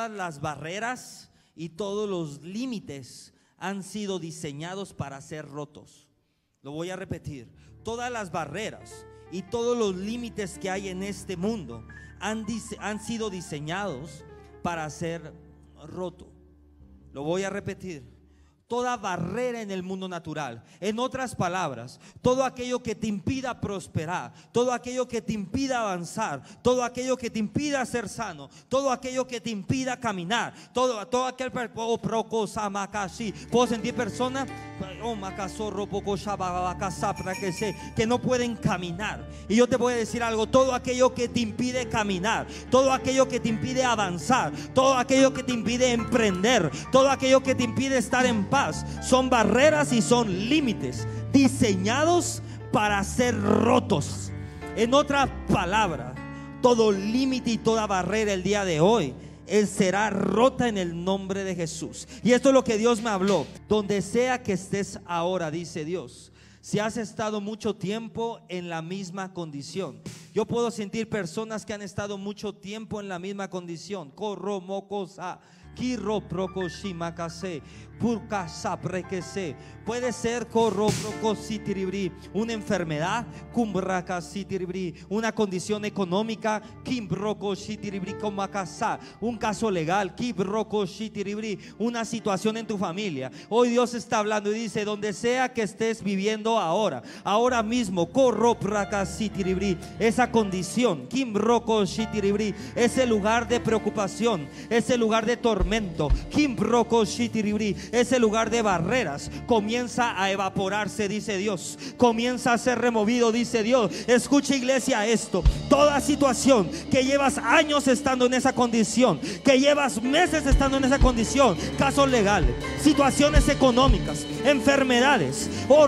todas las barreras y todos los límites han sido diseñados para ser rotos. Lo voy a repetir. Todas las barreras y todos los límites que hay en este mundo han, han sido diseñados para ser roto. Lo voy a repetir toda barrera en el mundo natural. En otras palabras, todo aquello que te impida prosperar, todo aquello que te impida avanzar, todo aquello que te impida ser sano, todo aquello que te impida caminar, todo, todo aquel oh, puedo sentir personas que no pueden caminar. Y yo te voy a decir algo, todo aquello que te impide caminar, todo aquello que te impide avanzar, todo aquello que te impide emprender, todo aquello que te impide estar en paz son barreras y son límites diseñados para ser rotos. En otra palabra, todo límite y toda barrera el día de hoy será rota en el nombre de Jesús. Y esto es lo que Dios me habló. Donde sea que estés ahora, dice Dios. Si has estado mucho tiempo en la misma condición, yo puedo sentir personas que han estado mucho tiempo en la misma condición. Puede ser una enfermedad, una condición económica, un caso legal, una situación en tu familia. Hoy Dios está hablando y dice, donde sea que estés viviendo ahora, ahora mismo, esa condición, ese lugar de preocupación, ese lugar de tormento, ese lugar de barreras, comienza a evaporarse, dice Dios. Comienza a ser removido, dice Dios. Escucha iglesia esto. Toda situación que llevas años estando en esa condición, que llevas meses estando en esa condición, casos legales, situaciones económicas, enfermedades, oh,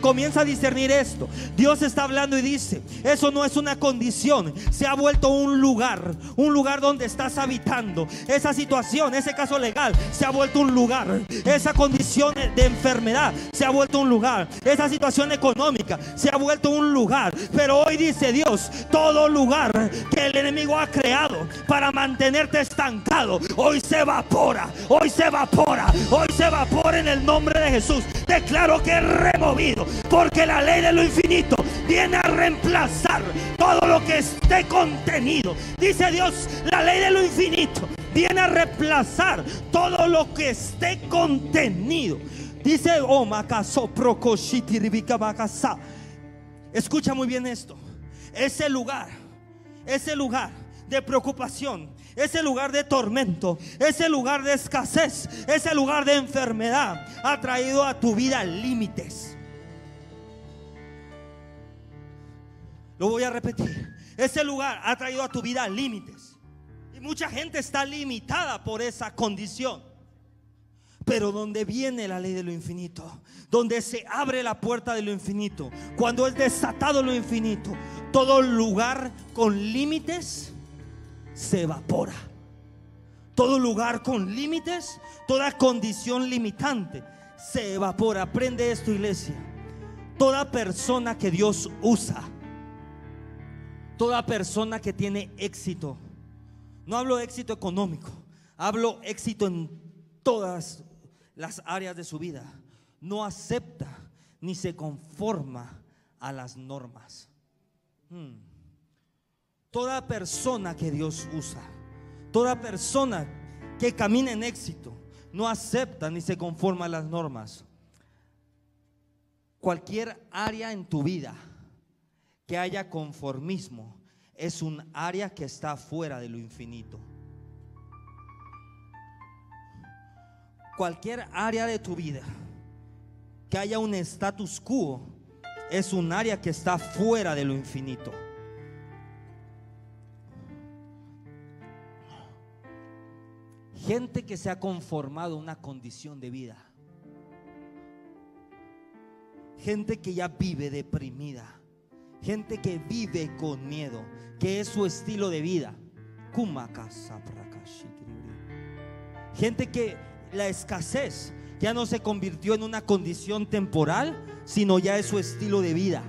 comienza a discernir esto. Dios está hablando y dice, eso no es una condición, se ha vuelto un lugar, un lugar donde estás habitando. Esa situación, ese caso legal, se ha vuelto un lugar. Esa condición de enfermedad se ha vuelto un lugar. Esa situación económica se ha vuelto un lugar. Pero hoy dice Dios, todo lugar que el enemigo ha creado para mantenerte estancado, hoy se evapora, hoy se evapora, hoy se evapora en el nombre de Jesús. Declaro que es removido, porque la ley de lo infinito viene a reemplazar todo lo que esté contenido. Dice Dios, la ley de lo infinito viene a reemplazar todo lo que esté contenido. Dice, oh, Escucha muy bien esto. Ese lugar, ese lugar de preocupación, ese lugar de tormento, ese lugar de escasez, ese lugar de enfermedad ha traído a tu vida límites. Lo voy a repetir. Ese lugar ha traído a tu vida límites. Y mucha gente está limitada por esa condición. Pero donde viene la ley de lo infinito, donde se abre la puerta de lo infinito, cuando es desatado lo infinito, todo lugar con límites se evapora. Todo lugar con límites, toda condición limitante se evapora. Aprende esto, iglesia. Toda persona que Dios usa, toda persona que tiene éxito, no hablo de éxito económico, hablo éxito en todas las áreas de su vida. No acepta ni se conforma a las normas. Hmm. Toda persona que Dios usa, toda persona que camina en éxito, no acepta ni se conforma a las normas. Cualquier área en tu vida que haya conformismo, es un área que está fuera de lo infinito. Cualquier área de tu vida que haya un status quo es un área que está fuera de lo infinito. Gente que se ha conformado a una condición de vida. Gente que ya vive deprimida Gente que vive con miedo, que es su estilo de vida. Gente que la escasez ya no se convirtió en una condición temporal, sino ya es su estilo de vida.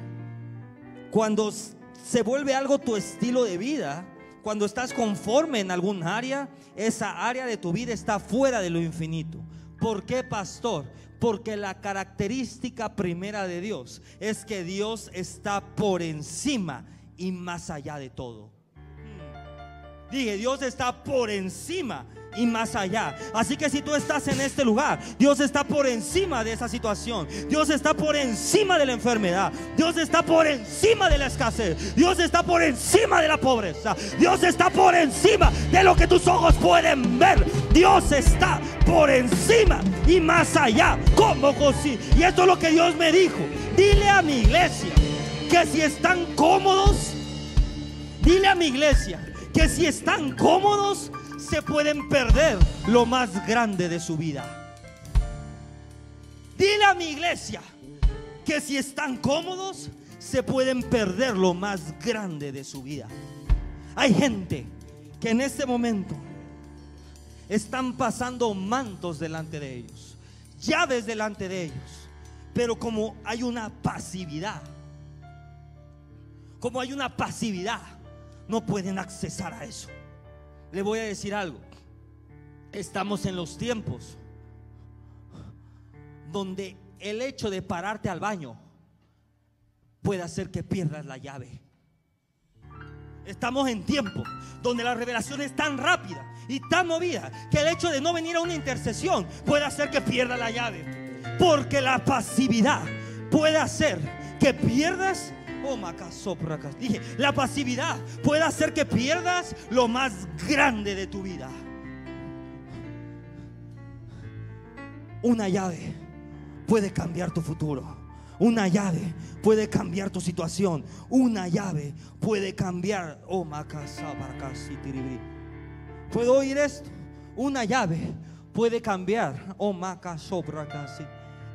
Cuando se vuelve algo tu estilo de vida, Cuando estás conforme en algún área, esa área de tu vida está fuera de lo infinito. ¿Por qué, pastor? Porque la característica primera de Dios es que Dios está por encima y más allá de todo. Dije, Dios está por encima y más allá. Así que si tú estás en este lugar, Dios está por encima de esa situación. Dios está por encima de la enfermedad. Dios está por encima de la escasez. Dios está por encima de la pobreza. Dios está por encima de lo que tus ojos pueden ver. Dios está por encima y más allá. Como José. Y esto es lo que Dios me dijo. Dile a mi iglesia que si están cómodos, dile a mi iglesia que si están cómodos, se pueden perder lo más grande de su vida. Dile a mi iglesia que si están cómodos, se pueden perder lo más grande de su vida. Hay gente que en este momento están pasando mantos delante de ellos, llaves delante de ellos, pero como hay una pasividad, como hay una pasividad, no pueden accesar a eso. Le voy a decir algo. Estamos en los tiempos donde el hecho de pararte al baño puede hacer que pierdas la llave. Estamos en tiempo donde la revelación es tan rápida y tan movida que el hecho de no venir a una intercesión puede hacer que pierdas la llave. Porque la pasividad puede hacer que pierdas Oh, Dije, la pasividad puede hacer que pierdas lo más grande de tu vida. Una llave puede cambiar tu futuro. Una llave puede cambiar tu situación. Una llave puede cambiar. Oh, ¿Puedo oír esto? Una llave puede cambiar. Oh,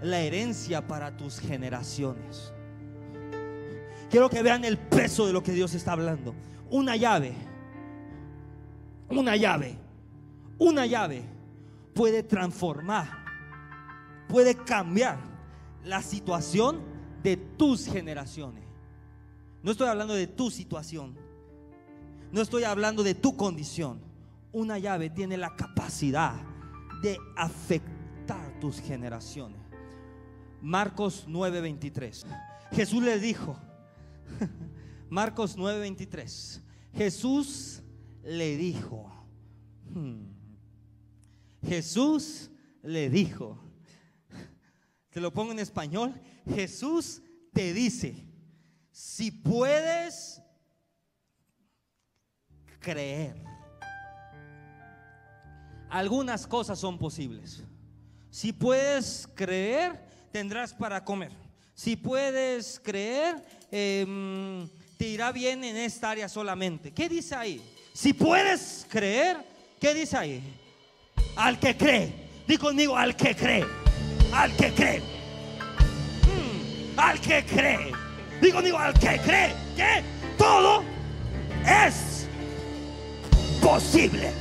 la herencia para tus generaciones. Quiero que vean el peso de lo que Dios está hablando. Una llave, una llave, una llave puede transformar, puede cambiar la situación de tus generaciones. No estoy hablando de tu situación. No estoy hablando de tu condición. Una llave tiene la capacidad de afectar tus generaciones. Marcos 9:23. Jesús les dijo, Marcos 9:23. Jesús le dijo, hmm, Jesús le dijo, te lo pongo en español, Jesús te dice, si puedes creer, algunas cosas son posibles. Si puedes creer, tendrás para comer. Si puedes creer, em, te irá bien en esta área solamente. ¿Qué dice ahí? Si puedes creer, ¿qué dice ahí? Al que cree. Di conmigo, al que cree. Al que cree. Mm, al que cree. Di conmigo, al que cree. Que todo es posible.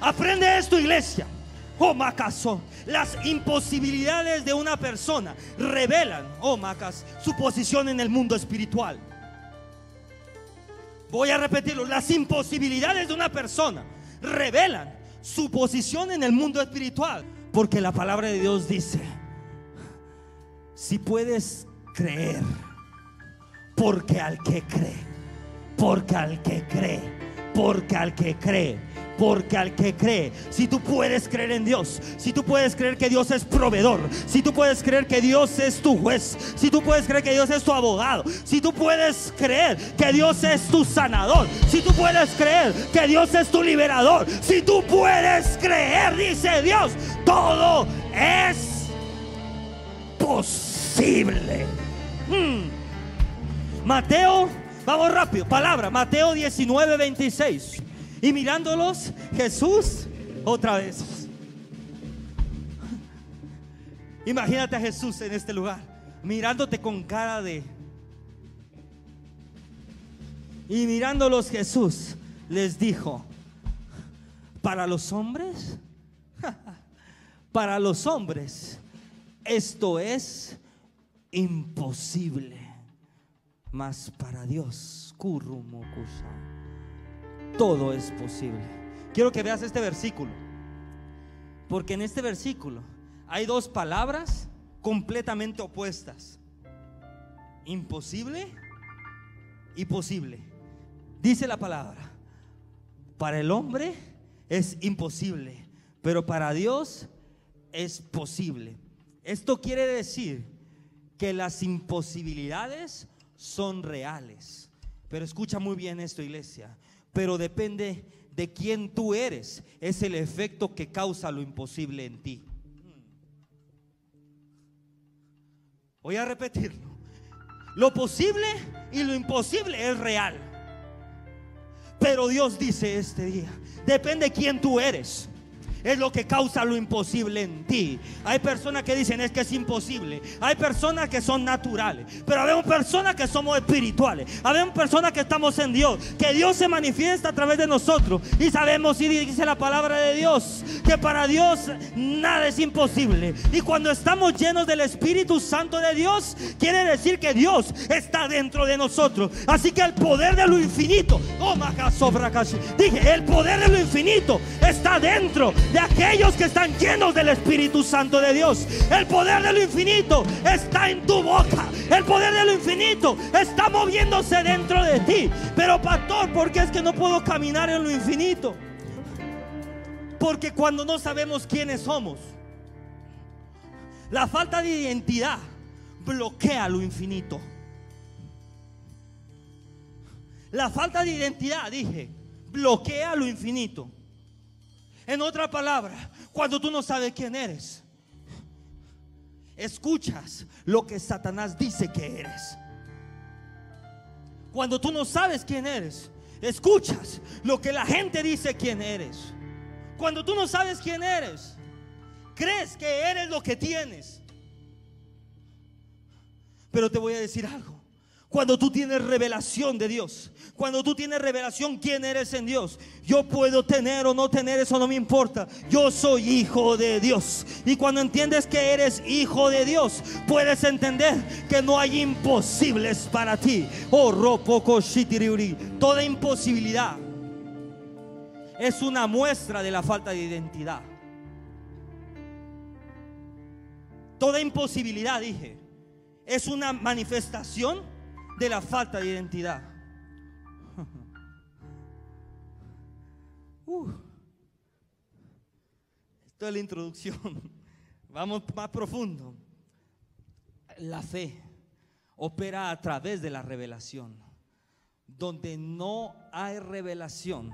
Aprende esto, iglesia. Oh, Macaso, las imposibilidades de una persona revelan, oh Macas, su posición en el mundo espiritual. Voy a repetirlo, las imposibilidades de una persona revelan su posición en el mundo espiritual. Porque la palabra de Dios dice, si puedes creer, porque al que cree, porque al que cree, porque al que cree, porque al que cree, si tú puedes creer en Dios, si tú puedes creer que Dios es proveedor, si tú puedes creer que Dios es tu juez, si tú puedes creer que Dios es tu abogado, si tú puedes creer que Dios es tu sanador, si tú puedes creer que Dios es tu liberador, si tú puedes creer, dice Dios, todo es posible. Hmm. Mateo, vamos rápido, palabra, Mateo 19, 26. Y mirándolos, Jesús otra vez. Imagínate a Jesús en este lugar, mirándote con cara de... Y mirándolos Jesús les dijo, para los hombres, para los hombres, esto es imposible, mas para Dios, todo es posible. Quiero que veas este versículo. Porque en este versículo hay dos palabras completamente opuestas. Imposible y posible. Dice la palabra, para el hombre es imposible, pero para Dios es posible. Esto quiere decir que las imposibilidades son reales. Pero escucha muy bien esto, iglesia. Pero depende de quién tú eres. Es el efecto que causa lo imposible en ti. Voy a repetirlo. Lo posible y lo imposible es real. Pero Dios dice este día, depende de quién tú eres es lo que causa lo imposible en ti. Hay personas que dicen es que es imposible. Hay personas que son naturales. Pero hay personas que somos espirituales. Hay personas que estamos en Dios. Que Dios se manifiesta a través de nosotros. Y sabemos y dice la palabra de Dios que para Dios nada es imposible. Y cuando estamos llenos del Espíritu Santo de Dios, quiere decir que Dios está dentro de nosotros. Así que el poder de lo infinito, oh, dije, el poder de lo infinito está dentro de aquellos que están llenos del Espíritu Santo de Dios. El poder de lo infinito está en tu boca. El poder de lo infinito está moviéndose dentro de ti. Pero pastor, ¿por qué es que no puedo caminar en lo infinito? Porque cuando no sabemos quiénes somos, la falta de identidad bloquea lo infinito. La falta de identidad, dije, bloquea lo infinito. En otra palabra, cuando tú no sabes quién eres, escuchas lo que Satanás dice que eres. Cuando tú no sabes quién eres, escuchas lo que la gente dice quién eres. Cuando tú no sabes quién eres, crees que eres lo que tienes. Pero te voy a decir algo. Cuando tú tienes revelación de Dios, cuando tú tienes revelación quién eres en Dios, yo puedo tener o no tener, eso no me importa. Yo soy hijo de Dios. Y cuando entiendes que eres hijo de Dios, puedes entender que no hay imposibles para ti. Oh, poco Toda imposibilidad es una muestra de la falta de identidad. Toda imposibilidad, dije, es una manifestación de la falta de identidad. Esto es la introducción. Vamos más profundo. La fe opera a través de la revelación. Donde no hay revelación,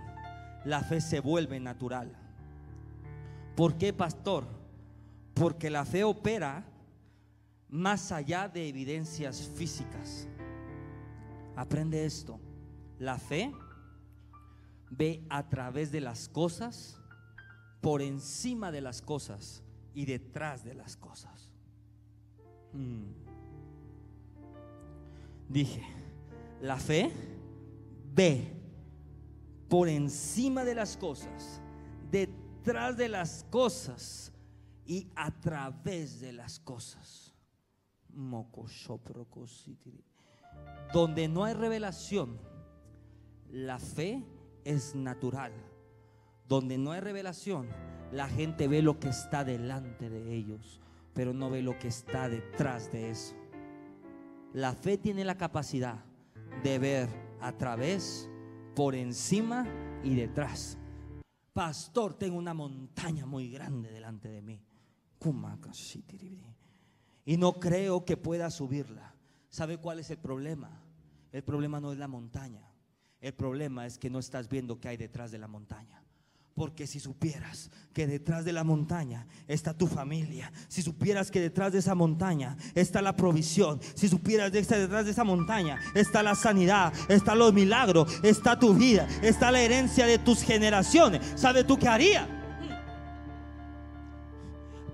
la fe se vuelve natural. ¿Por qué, pastor? Porque la fe opera más allá de evidencias físicas. Aprende esto. La fe ve a través de las cosas, por encima de las cosas y detrás de las cosas. Mm. Dije, la fe ve por encima de las cosas, detrás de las cosas y a través de las cosas. Moco donde no hay revelación, la fe es natural. Donde no hay revelación, la gente ve lo que está delante de ellos, pero no ve lo que está detrás de eso. La fe tiene la capacidad de ver a través, por encima y detrás. Pastor, tengo una montaña muy grande delante de mí. Y no creo que pueda subirla. ¿Sabe cuál es el problema? El problema no es la montaña. El problema es que no estás viendo qué hay detrás de la montaña. Porque si supieras que detrás de la montaña está tu familia, si supieras que detrás de esa montaña está la provisión, si supieras que detrás de esa montaña está la sanidad, está los milagros, está tu vida, está la herencia de tus generaciones, ¿sabe tú qué haría?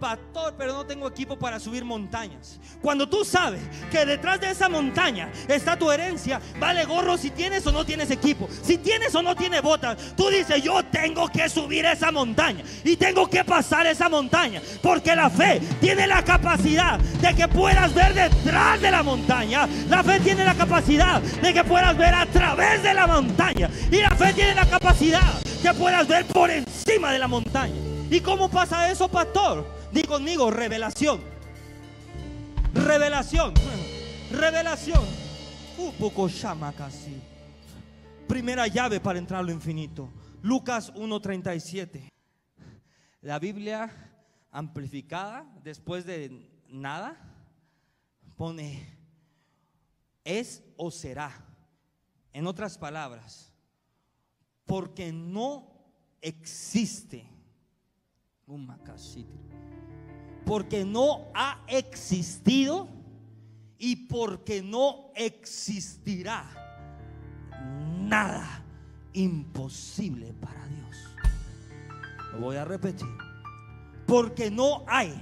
Pastor, pero no tengo equipo para subir montañas. Cuando tú sabes que detrás de esa montaña está tu herencia, vale gorro si tienes o no tienes equipo, si tienes o no tienes botas. Tú dices, yo tengo que subir esa montaña y tengo que pasar esa montaña, porque la fe tiene la capacidad de que puedas ver detrás de la montaña. La fe tiene la capacidad de que puedas ver a través de la montaña. Y la fe tiene la capacidad que puedas ver por encima de la montaña. ¿Y cómo pasa eso, pastor? Di conmigo, revelación. Revelación. Revelación. Un poco llama casi. Primera llave para entrar a lo infinito. Lucas 1.37. La Biblia amplificada, después de nada, pone es o será. En otras palabras, porque no existe un porque no ha existido y porque no existirá nada imposible para Dios. Lo voy a repetir. Porque no hay,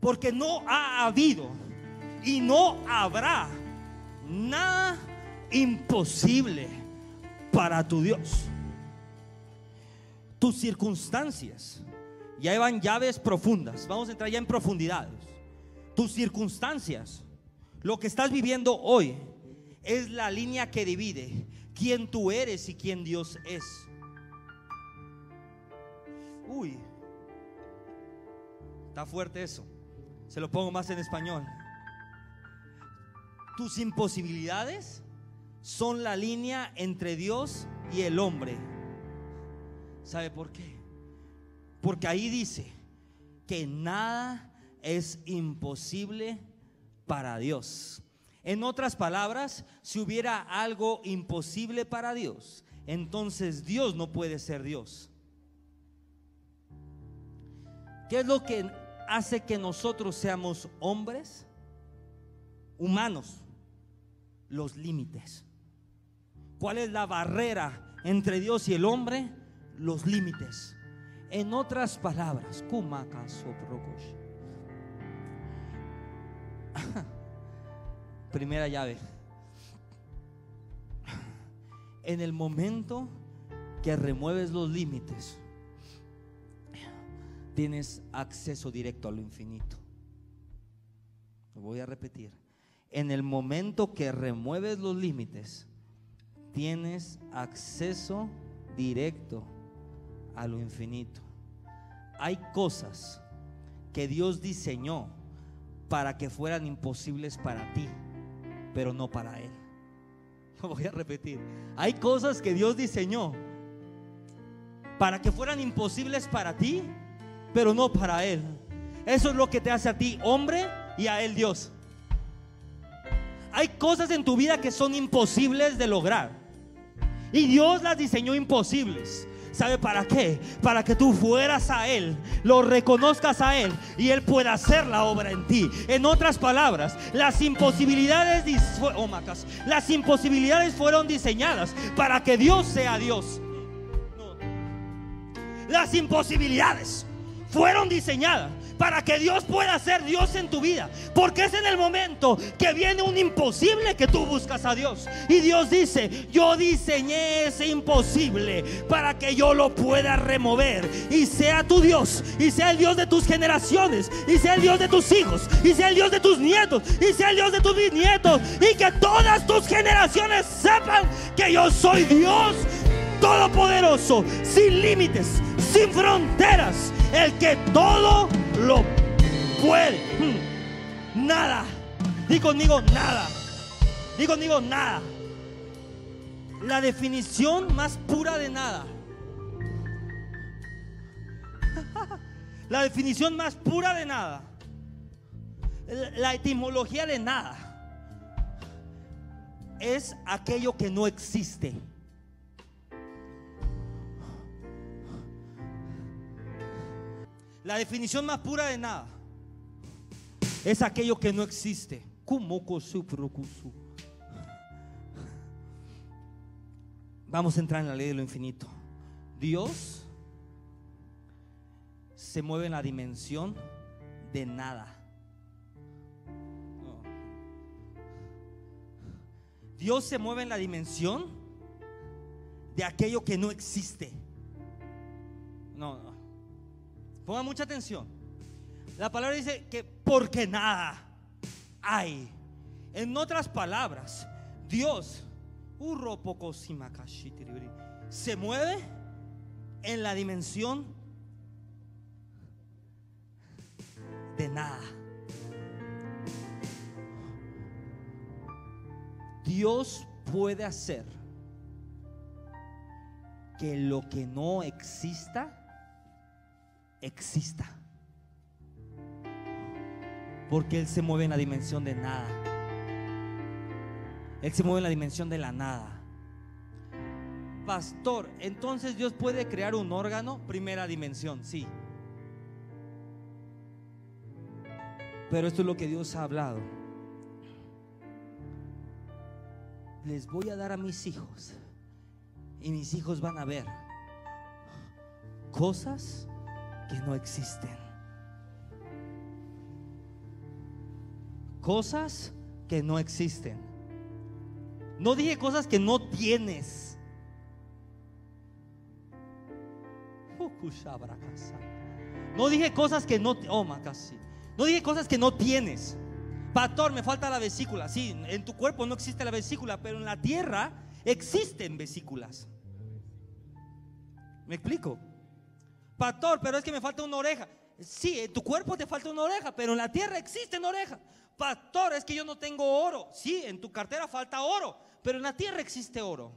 porque no ha habido y no habrá nada imposible para tu Dios. Tus circunstancias ya van llaves profundas. Vamos a entrar ya en profundidades. Tus circunstancias, lo que estás viviendo hoy, es la línea que divide quién tú eres y quién Dios es. Uy, está fuerte eso. Se lo pongo más en español. Tus imposibilidades son la línea entre Dios y el hombre. ¿Sabe por qué? Porque ahí dice que nada es imposible para Dios. En otras palabras, si hubiera algo imposible para Dios, entonces Dios no puede ser Dios. ¿Qué es lo que hace que nosotros seamos hombres humanos? Los límites. ¿Cuál es la barrera entre Dios y el hombre? Los límites. En otras palabras, Primera llave. En el momento que remueves los límites, tienes acceso directo a lo infinito. Lo voy a repetir. En el momento que remueves los límites, tienes acceso directo a lo infinito. Hay cosas que Dios diseñó para que fueran imposibles para ti, pero no para Él. Lo voy a repetir. Hay cosas que Dios diseñó para que fueran imposibles para ti, pero no para Él. Eso es lo que te hace a ti hombre y a Él Dios. Hay cosas en tu vida que son imposibles de lograr. Y Dios las diseñó imposibles. ¿Sabe para qué? Para que tú fueras a Él, lo reconozcas a Él y Él pueda hacer la obra en ti. En otras palabras, las imposibilidades, oh, las imposibilidades fueron diseñadas para que Dios sea Dios. Las imposibilidades fueron diseñadas para que Dios pueda ser Dios en tu vida. Porque es en el momento que viene un imposible que tú buscas a Dios. Y Dios dice, yo diseñé ese imposible para que yo lo pueda remover. Y sea tu Dios, y sea el Dios de tus generaciones, y sea el Dios de tus hijos, y sea el Dios de tus nietos, y sea el Dios de tus bisnietos. Y que todas tus generaciones sepan que yo soy Dios todopoderoso, sin límites, sin fronteras, el que todo lo puede. Nada. Di conmigo nada. Di conmigo nada. La definición más pura de nada. La definición más pura de nada. La etimología de nada. Es aquello que no existe. La definición más pura de nada es aquello que no existe. Vamos a entrar en la ley de lo infinito. Dios se mueve en la dimensión de nada. Dios se mueve en la dimensión de aquello que no existe. No, no. Pongan mucha atención. La palabra dice que porque nada hay. En otras palabras, Dios se mueve en la dimensión de nada. Dios puede hacer que lo que no exista, exista. Porque Él se mueve en la dimensión de nada. Él se mueve en la dimensión de la nada. Pastor, entonces Dios puede crear un órgano, primera dimensión, sí. Pero esto es lo que Dios ha hablado. Les voy a dar a mis hijos y mis hijos van a ver cosas que no existen. Cosas que no existen. No dije cosas que no tienes. No dije cosas que no, oh, No dije cosas que no tienes. Pastor, me falta la vesícula. Sí, en tu cuerpo no existe la vesícula, pero en la tierra existen vesículas. ¿Me explico? Pastor, pero es que me falta una oreja. Sí, en tu cuerpo te falta una oreja, pero en la tierra existe una oreja. Pastor, es que yo no tengo oro. Sí, en tu cartera falta oro, pero en la tierra existe oro.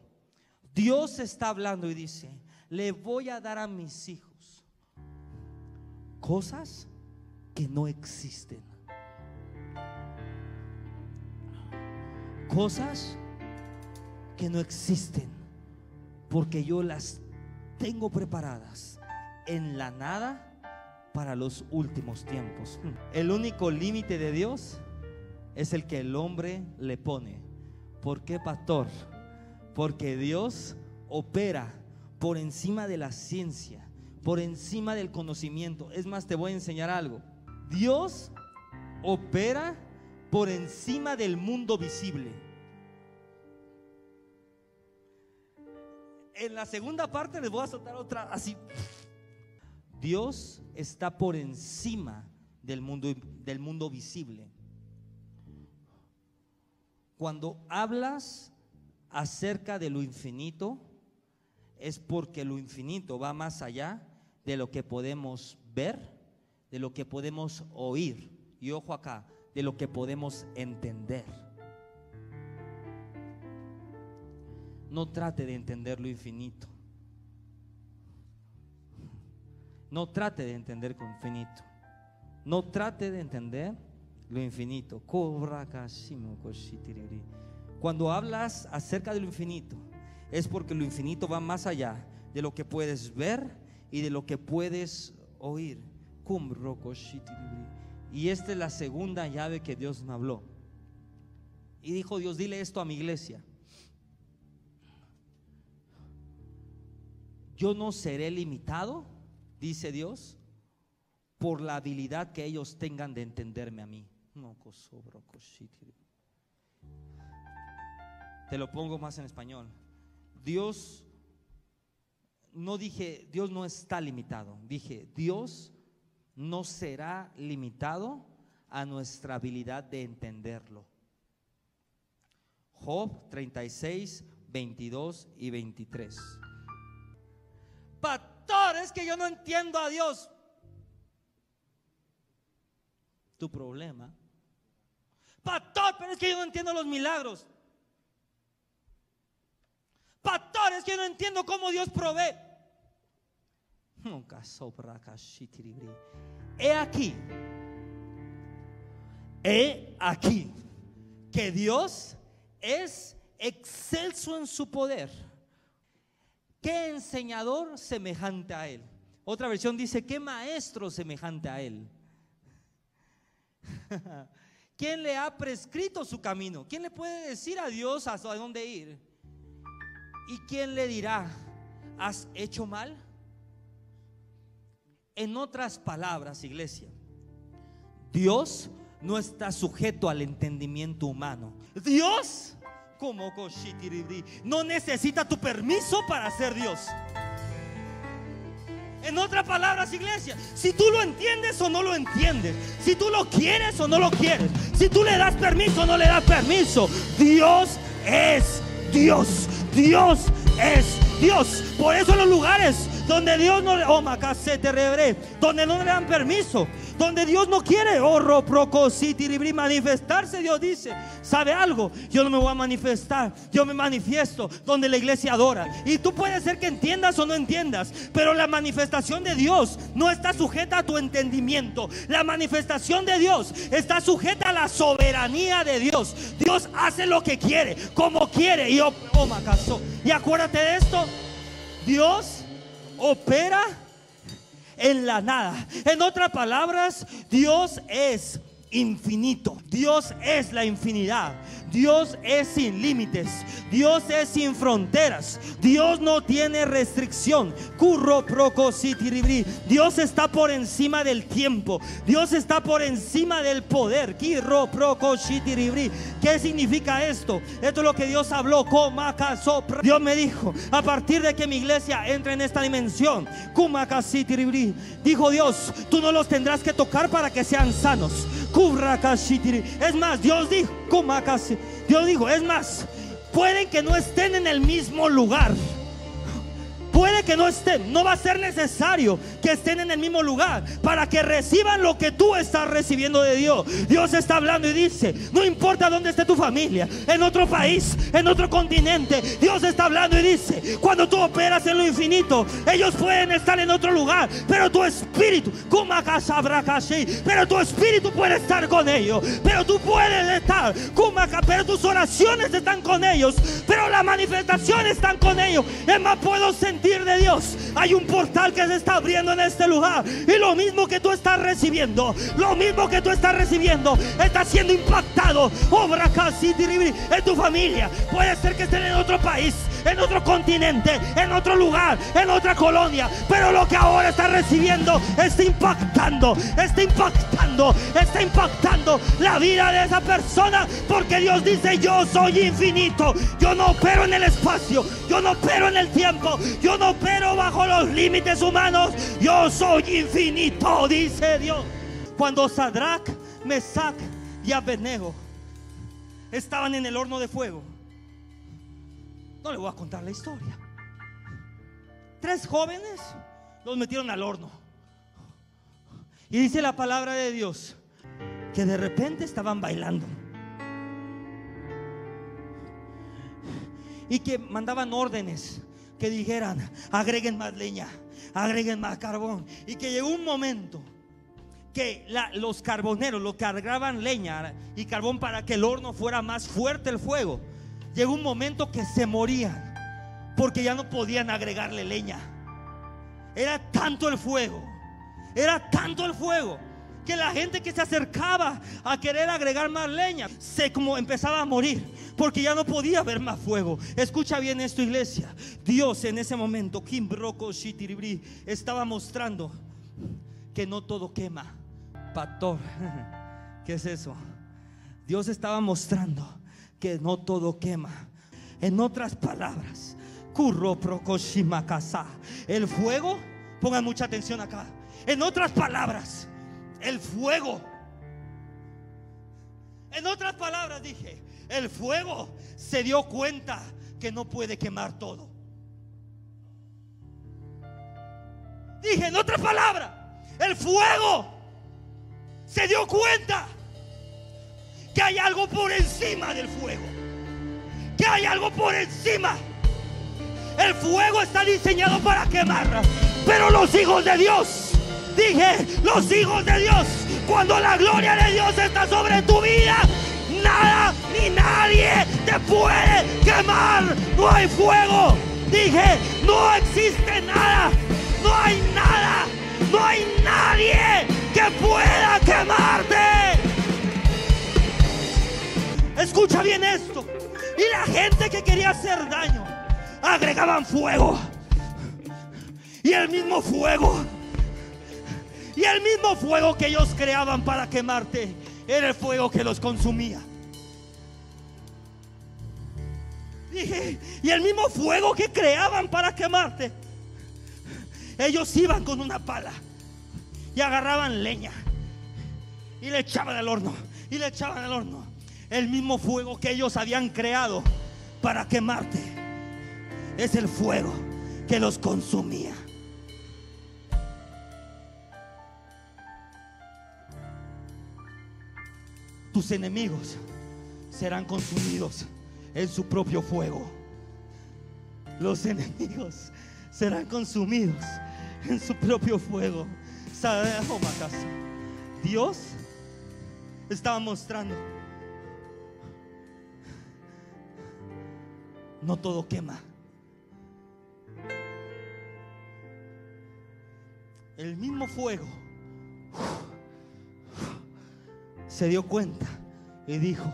Dios está hablando y dice, le voy a dar a mis hijos cosas que no existen. Cosas que no existen, porque yo las tengo preparadas en la nada para los últimos tiempos. El único límite de Dios es el que el hombre le pone. ¿Por qué, pastor? Porque Dios opera por encima de la ciencia, por encima del conocimiento. Es más, te voy a enseñar algo. Dios opera por encima del mundo visible. En la segunda parte les voy a soltar otra así. Dios está por encima del mundo, del mundo visible. Cuando hablas acerca de lo infinito, es porque lo infinito va más allá de lo que podemos ver, de lo que podemos oír. Y ojo acá, de lo que podemos entender. No trate de entender lo infinito. No trate de entender lo infinito. No trate de entender lo infinito. Cuando hablas acerca de lo infinito, es porque lo infinito va más allá de lo que puedes ver y de lo que puedes oír. Y esta es la segunda llave que Dios me habló. Y dijo Dios, dile esto a mi iglesia. Yo no seré limitado, dice Dios, por la habilidad que ellos tengan de entenderme a mí. Te lo pongo más en español. Dios, no dije, Dios no está limitado, dije, Dios no será limitado a nuestra habilidad de entenderlo. Job 36, 22 y 23. Pastor, es que yo no entiendo a Dios. Tu problema. Pastor, pero es que yo no entiendo los milagros. Pastor, es que no entiendo cómo Dios provee. He aquí, he aquí que Dios es excelso en su poder. ¿Qué enseñador semejante a Él? Otra versión dice, ¿qué maestro semejante a Él? ¿Quién le ha prescrito su camino? ¿Quién le puede decir a Dios hasta dónde ir? ¿Y quién le dirá, has hecho mal? En otras palabras, iglesia, Dios no está sujeto al entendimiento humano. Dios, como no necesita tu permiso para ser Dios. En otras palabras, iglesia, si tú lo entiendes o no lo entiendes, si tú lo quieres o no lo quieres, si tú le das permiso o no le das permiso, Dios es Dios. Dios es Dios. Por eso los lugares donde Dios no le, oh, donde no le dan permiso, donde Dios no quiere, oh, manifestarse, Dios dice, ¿sabe algo? Yo no me voy a manifestar, yo me manifiesto donde la iglesia adora. Y tú puedes ser que entiendas o no entiendas, pero la manifestación de Dios no está sujeta a tu entendimiento. La manifestación de Dios está sujeta a la soberanía de Dios. Dios hace lo que quiere, como quiere. Y, oh, oh y acuérdate de esto, Dios opera en la nada. En otras palabras, Dios es infinito. Dios es la infinidad. Dios es sin límites. Dios es sin fronteras. Dios no tiene restricción. Dios está por encima del tiempo. Dios está por encima del poder. ¿Qué significa esto? Esto es lo que Dios habló. Dios me dijo, a partir de que mi iglesia entre en esta dimensión, dijo Dios, tú no los tendrás que tocar para que sean sanos. Es más, Dios dijo, Dios dijo, es más, pueden que no estén en el mismo lugar. Puede que no estén, no va a ser necesario que estén en el mismo lugar para que reciban lo que tú estás recibiendo de Dios. Dios está hablando y dice, no importa dónde esté tu familia, en otro país, en otro continente, Dios está hablando y dice, cuando tú operas en lo infinito, ellos pueden estar en otro lugar, pero tu espíritu, pero tu espíritu puede estar con ellos, pero tú puedes estar, pero tus oraciones están con ellos, pero las manifestaciones están con ellos. Es más, puedo sentir de Dios. Hay un portal que se está abriendo en este lugar. Y lo mismo que tú estás recibiendo, lo mismo que tú estás recibiendo, está siendo impactado. Obra casi en tu familia. Puede ser que estén en otro país en otro continente, en otro lugar, en otra colonia. Pero lo que ahora está recibiendo está impactando, está impactando, está impactando la vida de esa persona. Porque Dios dice, yo soy infinito. Yo no opero en el espacio, yo no opero en el tiempo, yo no opero bajo los límites humanos. Yo soy infinito, dice Dios. Cuando Sadrach, Mesach y Abednego estaban en el horno de fuego, no le voy a contar la historia. Tres jóvenes los metieron al horno. Y dice la palabra de Dios que de repente estaban bailando. Y que mandaban órdenes que dijeran, agreguen más leña, agreguen más carbón. Y que llegó un momento que los carboneros, lo cargaban leña y carbón para que el horno fuera más fuerte el fuego llegó un momento que se morían porque ya no podían agregarle leña. Era tanto el fuego, era tanto el fuego que la gente que se acercaba a querer agregar más leña se como empezaba a morir porque ya no podía ver más fuego. Escucha bien esto, iglesia. Dios en ese momento, Kim estaba mostrando que no todo quema. Pastor, ¿qué es eso? Dios estaba mostrando que no todo quema. En otras palabras, curro casa. El fuego, pongan mucha atención acá. En otras palabras, el fuego. En otras palabras dije, el fuego se dio cuenta que no puede quemar todo. Dije, en otras palabras, el fuego se dio cuenta que hay algo por encima del fuego. Que hay algo por encima. El fuego está diseñado para quemar. Pero los hijos de Dios, dije, los hijos de Dios, cuando la gloria de Dios está sobre tu vida, nada ni nadie te puede quemar. No hay fuego. Dije, no existe nada. No hay nada. No hay nadie que pueda quemarte. Escucha bien esto. Y la gente que quería hacer daño agregaban fuego. Y el mismo fuego Y el mismo fuego que ellos creaban para quemarte era el fuego que los consumía. Dije, y el mismo fuego que creaban para quemarte, ellos iban con una pala y agarraban leña y le echaban al horno y le echaban al horno. El mismo fuego que ellos habían creado para quemarte es el fuego que los consumía. Tus enemigos serán consumidos en su propio fuego. Los enemigos serán consumidos en su propio fuego. Dios estaba mostrando. No todo quema. El mismo fuego se dio cuenta y dijo,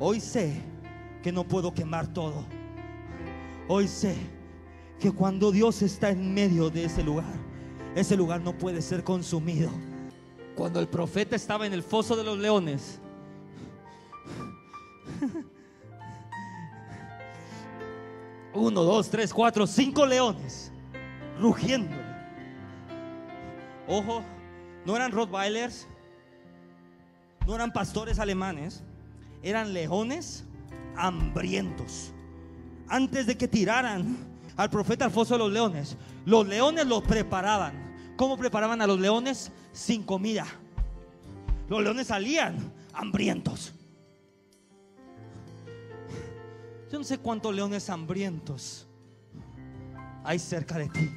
hoy sé que no puedo quemar todo. Hoy sé que cuando Dios está en medio de ese lugar, ese lugar no puede ser consumido. Cuando el profeta estaba en el foso de los leones, uno, dos, tres, cuatro, cinco leones rugiendo. Ojo, no eran Rottweilers, no eran pastores alemanes, eran leones hambrientos. Antes de que tiraran al profeta al foso de los leones, los leones los preparaban. ¿Cómo preparaban a los leones? Sin comida. Los leones salían hambrientos. Yo no sé cuántos leones hambrientos hay cerca de ti.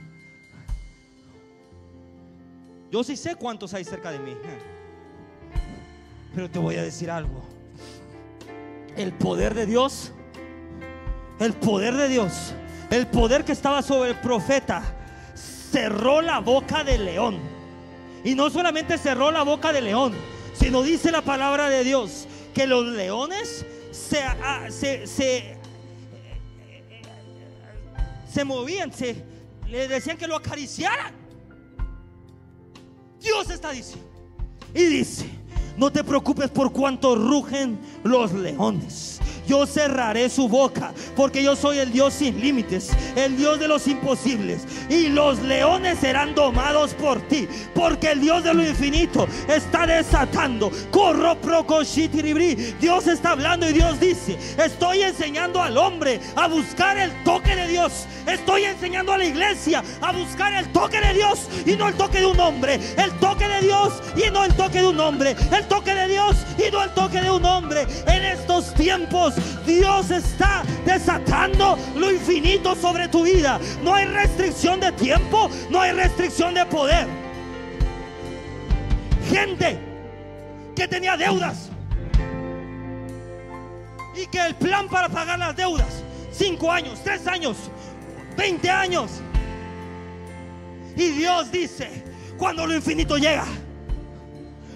Yo sí sé cuántos hay cerca de mí. Pero te voy a decir algo. El poder de Dios, el poder de Dios, el poder que estaba sobre el profeta, cerró la boca del león. Y no solamente cerró la boca del león, sino dice la palabra de Dios que los leones se, ah, se, se, se movían, se, le decían que lo acariciaran. Dios está diciendo. Y dice, no te preocupes por cuánto rugen los leones. Yo cerraré su boca porque yo soy el Dios sin límites, el Dios de los imposibles. Y los leones serán domados por ti porque el Dios de lo infinito está desatando. Corro Dios está hablando y Dios dice, estoy enseñando al hombre a buscar el toque de Dios. Estoy enseñando a la iglesia a buscar el toque de Dios y no el toque de un hombre. El toque de Dios y no el toque de un hombre. El toque de Dios y no el toque de un hombre. En estos tiempos Dios está desatando lo infinito sobre tu vida. No hay restricción de tiempo, no hay restricción de poder. Gente que tenía deudas y que el plan para pagar las deudas, cinco años, tres años, 20 años. Y Dios dice, cuando lo infinito llega,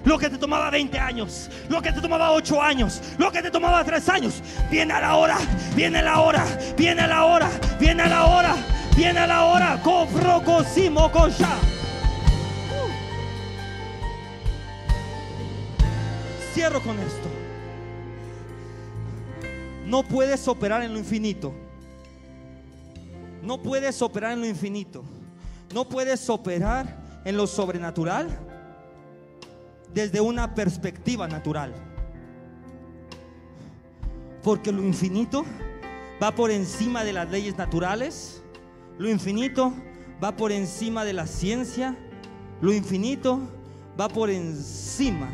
lo que te tomaba 20 años, lo que te tomaba 8 años, lo que te tomaba 3 años. Viene a la hora, viene la hora, viene la hora, viene la hora, viene la hora. Cofrocosimo cocha. Cierro con esto. No puedes operar en lo infinito. No puedes operar en lo infinito. No puedes operar en lo sobrenatural desde una perspectiva natural. Porque lo infinito va por encima de las leyes naturales, lo infinito va por encima de la ciencia, lo infinito va por encima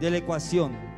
de la ecuación